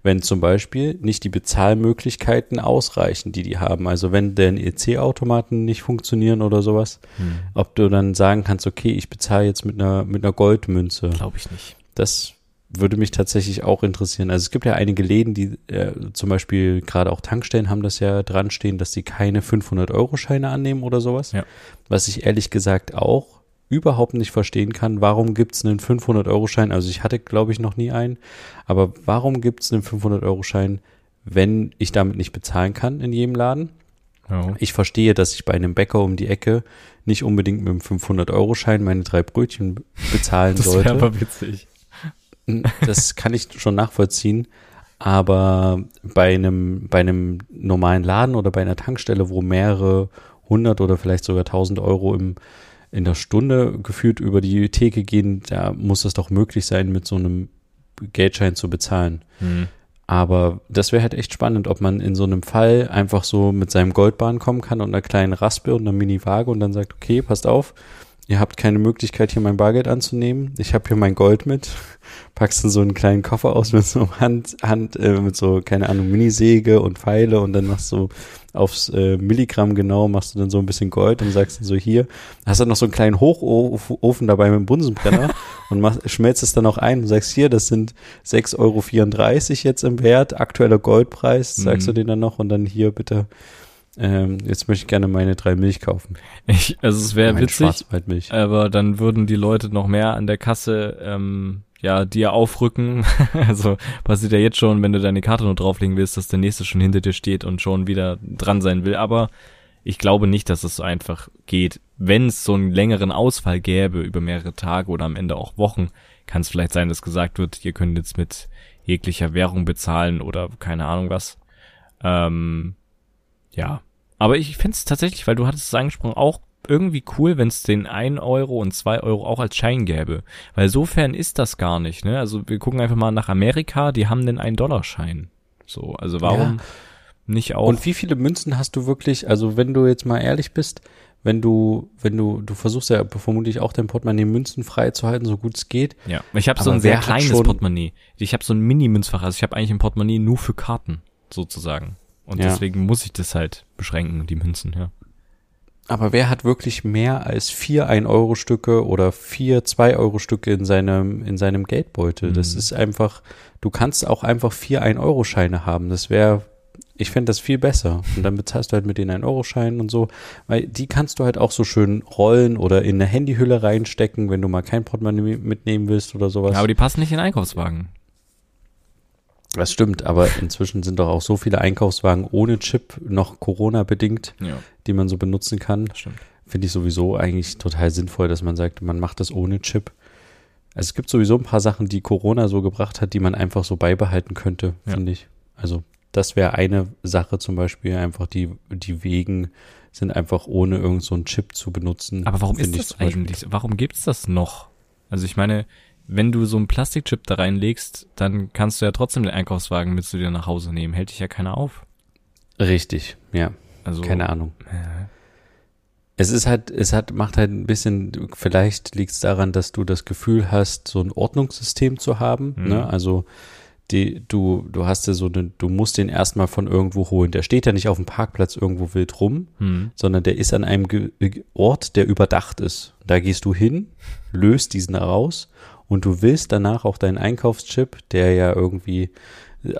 Wenn zum Beispiel nicht die Bezahlmöglichkeiten ausreichen, die die haben. Also wenn deren EC-Automaten nicht funktionieren oder sowas, Hm. ob du dann sagen kannst, okay, ich bezahle jetzt mit einer, mit einer Goldmünze. Glaube ich nicht. Das würde mich tatsächlich auch interessieren. Also es gibt ja einige Läden, die äh, zum Beispiel gerade auch Tankstellen haben das ja dran stehen, dass sie keine 500-Euro-Scheine annehmen oder sowas. Ja. Was ich ehrlich gesagt auch überhaupt nicht verstehen kann. Warum gibt's einen 500-Euro-Schein? Also ich hatte, glaube ich, noch nie einen. Aber warum gibt's einen 500-Euro-Schein, wenn ich damit nicht bezahlen kann in jedem Laden? Ja. Ich verstehe, dass ich bei einem Bäcker um die Ecke nicht unbedingt mit einem 500-Euro-Schein meine drei Brötchen bezahlen Das sollte. wäre aber witzig. Das kann ich schon nachvollziehen. Aber bei einem, bei einem normalen Laden oder bei einer Tankstelle, wo mehrere hundert oder vielleicht sogar tausend Euro im, in der Stunde gefühlt über die Theke gehen, da muss es doch möglich sein, mit so einem Geldschein zu bezahlen. Hm. Aber das wäre halt echt spannend, ob man in so einem Fall einfach so mit seinem Goldbahn kommen kann und einer kleinen Raspe und einer Mini-Waage und dann sagt, okay, passt auf, ihr habt keine Möglichkeit, hier mein Bargeld anzunehmen. Ich habe hier mein Gold mit. Packst du so einen kleinen Koffer aus mit so Hand, Hand, äh, mit so, keine Ahnung, Minisäge und Pfeile und dann machst du aufs äh, Milligramm genau, machst du dann so ein bisschen Gold und sagst dann so hier, hast dann noch so einen kleinen Hochofen dabei mit dem Bunsenbrenner und machst, schmelzt es dann auch ein und sagst hier, das sind 6,34 Euro jetzt im Wert, aktueller Goldpreis, sagst Mhm. du den dann noch und dann hier bitte, ähm, jetzt möchte ich gerne meine drei Milch kaufen. Ich, also es wäre witzig, Schwarzwaldmilch. aber dann würden die Leute noch mehr an der Kasse ähm, ja dir aufrücken. also passiert ja jetzt schon, wenn du deine Karte nur drauflegen willst, dass der nächste schon hinter dir steht und schon wieder dran sein will. Aber ich glaube nicht, dass es so einfach geht. Wenn es so einen längeren Ausfall gäbe über mehrere Tage oder am Ende auch Wochen, kann es vielleicht sein, dass gesagt wird, ihr könnt jetzt mit jeglicher Währung bezahlen oder keine Ahnung was. Ähm, ja. Aber ich find's tatsächlich, weil du hattest es angesprochen, auch irgendwie cool, wenn es den 1 Euro und 2 Euro auch als Schein gäbe. Weil sofern ist das gar nicht, ne? Also wir gucken einfach mal nach Amerika, die haben den 1-Dollar-Schein. So, also warum nicht auch? Und wie viele Münzen hast du wirklich, also wenn du jetzt mal ehrlich bist, wenn du, wenn du, du versuchst ja vermutlich auch dein Portemonnaie münzenfrei zu halten, so gut es geht. ja, ich habe so ein sehr kleines Portemonnaie. Ich habe so ein Mini-Münzfach, also ich habe eigentlich ein Portemonnaie nur für Karten, sozusagen. Und Ja. deswegen muss ich das halt beschränken, die Münzen, ja. Aber wer hat wirklich mehr als vier 1-Euro-Stücke oder vier 2-Euro-Stücke in seinem, in seinem Geldbeutel? Das Mhm. ist einfach, du kannst auch einfach vier 1-Euro-Scheine haben. Das wäre, ich fände das viel besser. Und dann bezahlst du halt mit den 1-Euro-Scheinen und so. Weil die kannst du halt auch so schön rollen oder in eine Handyhülle reinstecken, wenn du mal kein Portemonnaie mitnehmen willst oder sowas. Ja, aber die passen nicht in den Einkaufswagen. Das stimmt, aber inzwischen sind doch auch so viele Einkaufswagen ohne Chip noch Corona-bedingt, Ja, die man so benutzen kann. Finde ich sowieso eigentlich total sinnvoll, dass man sagt, man macht das ohne Chip. Also es gibt sowieso ein paar Sachen, die Corona so gebracht hat, die man einfach so beibehalten könnte, Ja. finde ich. Also das wäre eine Sache zum Beispiel, einfach die, die Wegen sind einfach ohne irgend so einen Chip zu benutzen. Aber warum ist das Beispiel. eigentlich? Warum gibt's das noch? Also ich meine, wenn du so einen Plastikchip da reinlegst, dann kannst du ja trotzdem den Einkaufswagen mit zu dir nach Hause nehmen. Hält dich ja keiner auf. Richtig, ja, Also keine Ahnung. Äh, Es ist halt, es hat, macht halt ein bisschen, vielleicht liegt es daran, dass du das Gefühl hast, so ein Ordnungssystem zu haben. Mhm. Ne? Also die, du, du hast ja so eine, du musst den erstmal von irgendwo holen. Der steht ja nicht auf dem Parkplatz irgendwo wild rum, hm. sondern der ist an einem Ge Ort, der überdacht ist. Da gehst du hin, löst diesen raus und du willst danach auch deinen Einkaufschip, der ja irgendwie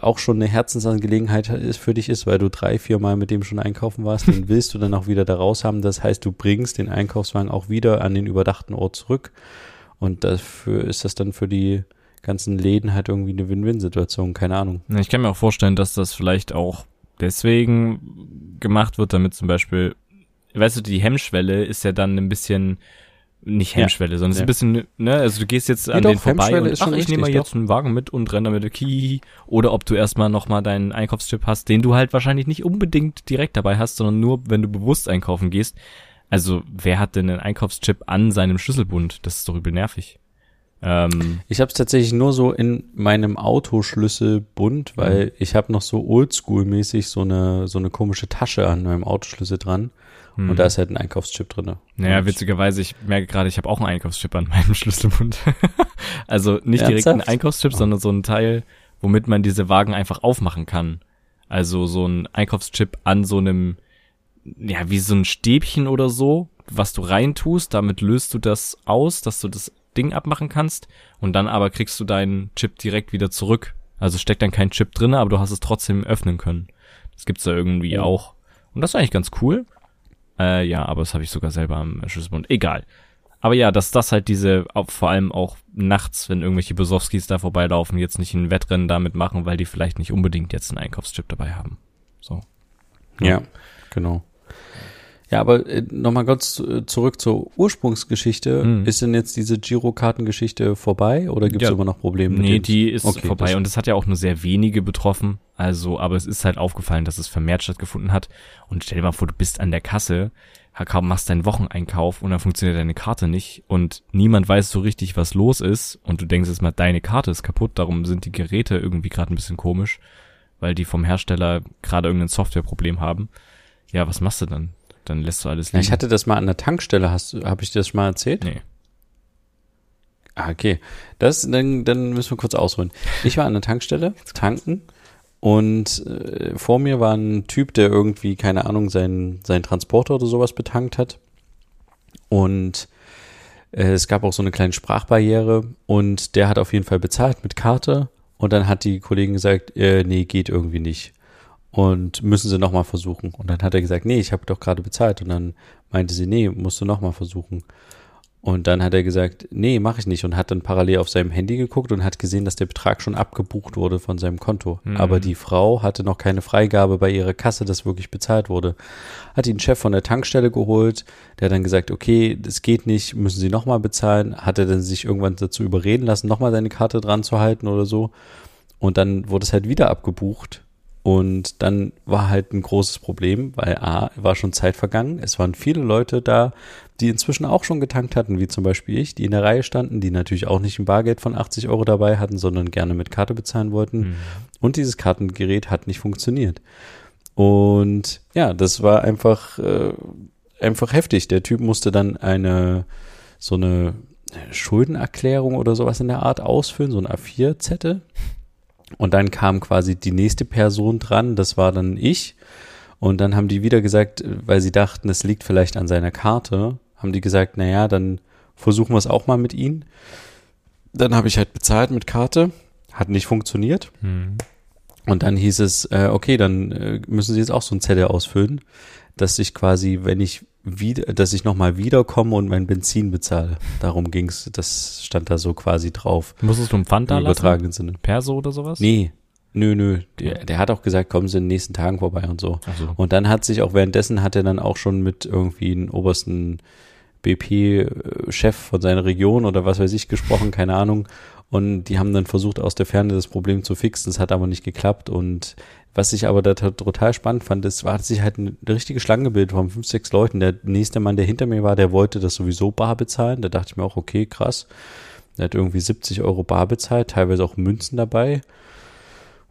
auch schon eine Herzensangelegenheit ist für dich ist, weil du drei, vier Mal mit dem schon einkaufen warst, den willst du dann auch wieder da raus haben. Das heißt, du bringst den Einkaufswagen auch wieder an den überdachten Ort zurück. Und dafür ist das dann für die ganzen Läden halt irgendwie eine Win-Win-Situation, keine Ahnung. Ich kann mir auch vorstellen, dass das vielleicht auch deswegen gemacht wird, damit zum Beispiel, weißt du, die Hemmschwelle ist ja dann ein bisschen nicht Hemmschwelle, ja. sondern es ist ein bisschen, ne, also du gehst jetzt an doch, den vorbei und ach, ich nehme mal jetzt einen Wagen mit und renne damit Ki oder ob du erstmal nochmal deinen Einkaufschip hast, den du halt wahrscheinlich nicht unbedingt direkt dabei hast, sondern nur, wenn du bewusst einkaufen gehst. Also, wer hat denn einen Einkaufschip an seinem Schlüsselbund? Das ist doch übel nervig. Ähm, ich habe es tatsächlich nur so in meinem Autoschlüsselbund, weil mhm. ich habe noch so Oldschool-mäßig so eine so eine komische Tasche an meinem Autoschlüssel dran. Hm. Und da ist halt ein Einkaufschip drin. Naja, witzigerweise, ich merke gerade, ich habe auch einen Einkaufschip an meinem Schlüsselbund. also nicht Ernsthaft? direkt einen Einkaufschip, oh. sondern so ein Teil, womit man diese Wagen einfach aufmachen kann. Also so ein Einkaufschip an so einem, ja, wie so ein Stäbchen oder so, was du reintust, damit löst du das aus, dass du das Ding abmachen kannst und dann aber kriegst du deinen Chip direkt wieder zurück. Also steckt dann kein Chip drin, aber du hast es trotzdem öffnen können. Das gibt's da irgendwie oh. auch. Und das ist eigentlich ganz cool. Äh, ja, aber das habe ich sogar selber am Schlüsselbund. Egal. Aber ja, dass das halt diese, vor allem auch nachts, wenn irgendwelche Besowskis da vorbeilaufen, jetzt nicht ein Wettrennen damit machen, weil die vielleicht nicht unbedingt jetzt einen Einkaufschip dabei haben. So. Ja genau. Ja, aber äh, nochmal kurz äh, zurück zur Ursprungsgeschichte. Hm. Ist denn jetzt diese Girokartengeschichte vorbei oder gibt es ja, immer noch Probleme? Nee, die ist okay, vorbei und es hat ja auch nur sehr wenige betroffen. Also, aber es ist halt aufgefallen, dass es vermehrt stattgefunden hat. Und stell dir mal vor, du bist an der Kasse, machst deinen Wocheneinkauf und dann funktioniert deine Karte nicht und niemand weiß so richtig, was los ist und du denkst jetzt mal, deine Karte ist kaputt, darum sind die Geräte irgendwie gerade ein bisschen komisch, weil die vom Hersteller gerade irgendein Softwareproblem haben. Ja, was machst du dann? Dann lässt du alles liegen. Ich hatte das mal an der Tankstelle, hast du, habe ich dir das mal erzählt? Nee. Ah, okay. Das, dann, dann müssen wir kurz ausholen. Ich war an der Tankstelle, tanken, und äh, vor mir war ein Typ, der irgendwie, keine Ahnung, seinen sein Transporter oder sowas betankt hat. Und äh, es gab auch so eine kleine Sprachbarriere und der hat auf jeden Fall bezahlt mit Karte. Und dann hat die Kollegin gesagt, äh, nee, geht irgendwie nicht und müssen sie nochmal versuchen. Und dann hat er gesagt, nee, ich habe doch gerade bezahlt. Und dann meinte sie, nee, musst du nochmal versuchen. Und dann hat er gesagt, nee, mache ich nicht. Und hat dann parallel auf seinem Handy geguckt und hat gesehen, dass der Betrag schon abgebucht wurde von seinem Konto. Mhm. Aber die Frau hatte noch keine Freigabe bei ihrer Kasse, dass wirklich bezahlt wurde. Hat ihn Chef von der Tankstelle geholt. Der hat dann gesagt, okay, das geht nicht, müssen Sie nochmal bezahlen. Hat er dann sich irgendwann dazu überreden lassen, nochmal seine Karte dran zu halten oder so. Und dann wurde es halt wieder abgebucht und dann war halt ein großes Problem, weil A, war schon Zeit vergangen. Es waren viele Leute da, die inzwischen auch schon getankt hatten, wie zum Beispiel ich, die in der Reihe standen, die natürlich auch nicht ein Bargeld von 80 Euro dabei hatten, sondern gerne mit Karte bezahlen wollten. Mhm. Und dieses Kartengerät hat nicht funktioniert. Und ja, das war einfach, äh, einfach heftig. Der Typ musste dann eine, so eine Schuldenerklärung oder sowas in der Art ausfüllen, so ein A4-Zettel. Und dann kam quasi die nächste Person dran, das war dann ich. Und dann haben die wieder gesagt, weil sie dachten, es liegt vielleicht an seiner Karte, haben die gesagt, naja, dann versuchen wir es auch mal mit ihnen. Dann habe ich halt bezahlt mit Karte, hat nicht funktioniert. Mhm. Und dann hieß es, äh, okay, dann äh, müssen Sie jetzt auch so ein Zettel ausfüllen, dass ich quasi, wenn ich wieder, dass ich nochmal wiederkomme und mein Benzin bezahle. Darum ging's. Das stand da so quasi drauf. Musstest du einen Pfand da lassen? Sinne. Perso oder sowas? Nee. Nö, nö. Der, der hat auch gesagt, kommen Sie in den nächsten Tagen vorbei und so. so. Und dann hat sich auch währenddessen hat er dann auch schon mit irgendwie einem obersten BP-Chef von seiner Region oder was weiß ich gesprochen, keine Ahnung. Und die haben dann versucht, aus der Ferne das Problem zu fixen. Das hat aber nicht geklappt. Und was ich aber da total spannend fand, ist, war sich halt eine richtige Schlange gebildet von fünf, sechs Leuten. Der nächste Mann, der hinter mir war, der wollte das sowieso bar bezahlen. Da dachte ich mir auch, okay, krass. Der hat irgendwie 70 Euro bar bezahlt, teilweise auch Münzen dabei.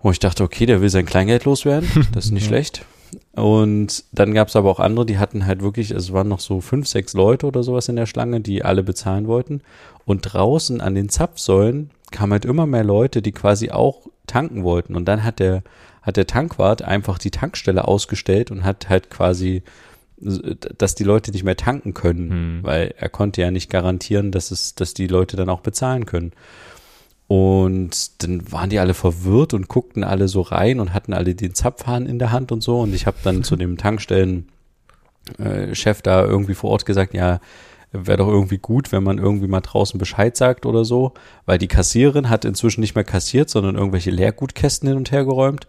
Wo ich dachte, okay, der will sein Kleingeld loswerden. Das ist nicht schlecht. Und dann gab es aber auch andere, die hatten halt wirklich, also es waren noch so fünf, sechs Leute oder sowas in der Schlange, die alle bezahlen wollten. Und draußen an den Zapfsäulen kamen halt immer mehr Leute, die quasi auch tanken wollten. Und dann hat der hat der Tankwart einfach die Tankstelle ausgestellt und hat halt quasi, dass die Leute nicht mehr tanken können, hm. weil er konnte ja nicht garantieren, dass es, dass die Leute dann auch bezahlen können. Und dann waren die alle verwirrt und guckten alle so rein und hatten alle den Zapfhahn in der Hand und so. Und ich habe dann zu dem Tankstellenchef äh, da irgendwie vor Ort gesagt, ja, wäre doch irgendwie gut, wenn man irgendwie mal draußen Bescheid sagt oder so, weil die Kassiererin hat inzwischen nicht mehr kassiert, sondern irgendwelche Leergutkästen hin und her geräumt.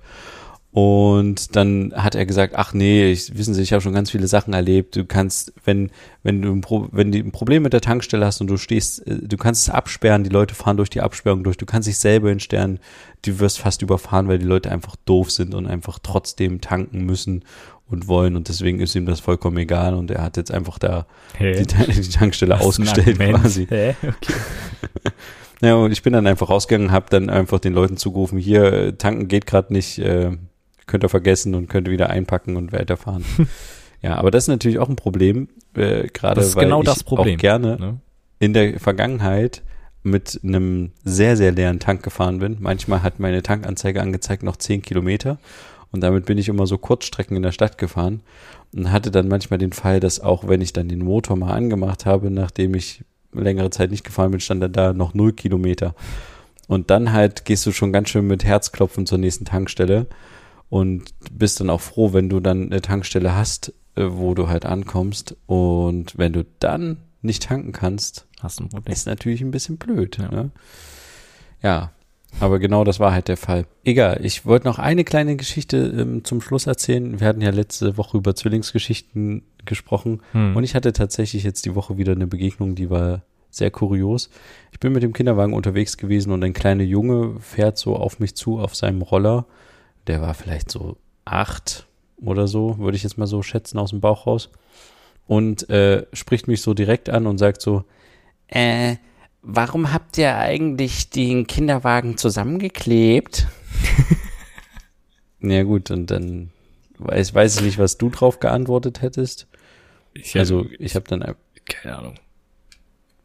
Und dann hat er gesagt, ach nee, ich, wissen Sie, ich habe schon ganz viele Sachen erlebt. Du kannst, wenn, wenn du ein, Pro, wenn du ein Problem mit der Tankstelle hast und du stehst, äh, du kannst es absperren, die Leute fahren durch die Absperrung durch, du kannst dich selber entsternen, du wirst fast überfahren, weil die Leute einfach doof sind und einfach trotzdem tanken müssen und wollen und deswegen ist ihm das vollkommen egal und er hat jetzt einfach da Hä? die, die Tankstelle Was ausgestellt quasi. Hä? Okay. Ja, und ich bin dann einfach rausgegangen, habe dann einfach den Leuten zugerufen, hier, äh, tanken geht gerade nicht, äh, könnt ihr vergessen und könnt ihr wieder einpacken und weiterfahren. ja, aber das ist natürlich auch ein Problem, äh, gerade Das ist weil genau ich das Problem. auch gerne Ne? in der Vergangenheit mit einem sehr, sehr leeren Tank gefahren bin. Manchmal hat meine Tankanzeige angezeigt noch 10 Kilometer und damit bin ich immer so Kurzstrecken in der Stadt gefahren und hatte dann manchmal den Fall, dass auch wenn ich dann den Motor mal angemacht habe, nachdem ich längere Zeit nicht gefahren bin, stand dann da noch 0 Kilometer. Und dann halt gehst du schon ganz schön mit Herzklopfen zur nächsten Tankstelle und bist dann auch froh, wenn du dann eine Tankstelle hast, äh, wo du halt ankommst. Und wenn du dann nicht tanken kannst, Hast ein Problem. ist natürlich ein bisschen blöd. Ja. Ne? ja, aber genau das war halt der Fall. Egal, ich wollte noch eine kleine Geschichte ähm, zum Schluss erzählen. Wir hatten ja letzte Woche über Zwillingsgeschichten gesprochen Hm. und ich hatte tatsächlich jetzt die Woche wieder eine Begegnung, die war sehr kurios. Ich bin mit dem Kinderwagen unterwegs gewesen und ein kleiner Junge fährt so auf mich zu auf seinem Roller. Der war vielleicht so acht oder so, würde ich jetzt mal so schätzen aus dem Bauch raus. Und äh, spricht mich so direkt an und sagt so, äh, warum habt ihr eigentlich den Kinderwagen zusammengeklebt? ja gut, und dann weiß, weiß ich nicht, was du drauf geantwortet hättest. ich, Also ich habe dann, ein- keine Ahnung.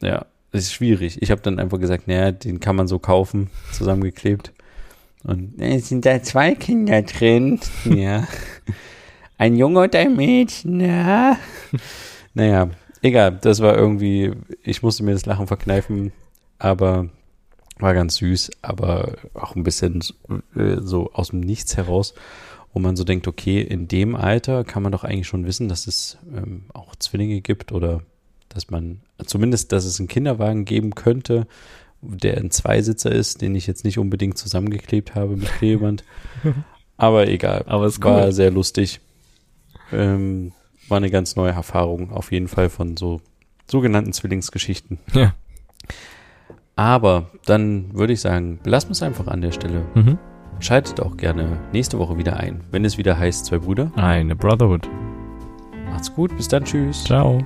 ja, es ist schwierig. Ich habe dann einfach gesagt, naja, den kann man so kaufen, zusammengeklebt. Und äh, sind da zwei Kinder drin? Ja. Ein Junge und ein Mädchen, ja. Naja, egal, das war irgendwie, ich musste mir das Lachen verkneifen, aber war ganz süß, aber auch ein bisschen äh, so aus dem Nichts heraus, wo man so denkt, okay, in dem Alter kann man doch eigentlich schon wissen, dass es ähm, auch Zwillinge gibt oder dass man zumindest, dass es einen Kinderwagen geben könnte, der ein Zweisitzer ist, den ich jetzt nicht unbedingt zusammengeklebt habe mit Klebeband. Aber egal. Aber ist War cool. sehr lustig. Ähm, war eine ganz neue Erfahrung, auf jeden Fall von so sogenannten Zwillingsgeschichten. Ja. Aber dann würde ich sagen, belassen wir es einfach an der Stelle. Mhm. Schaltet auch gerne nächste Woche wieder ein, wenn es wieder heißt, zwei Brüder. Eine Brotherhood. Macht's gut, bis dann, tschüss. Ciao.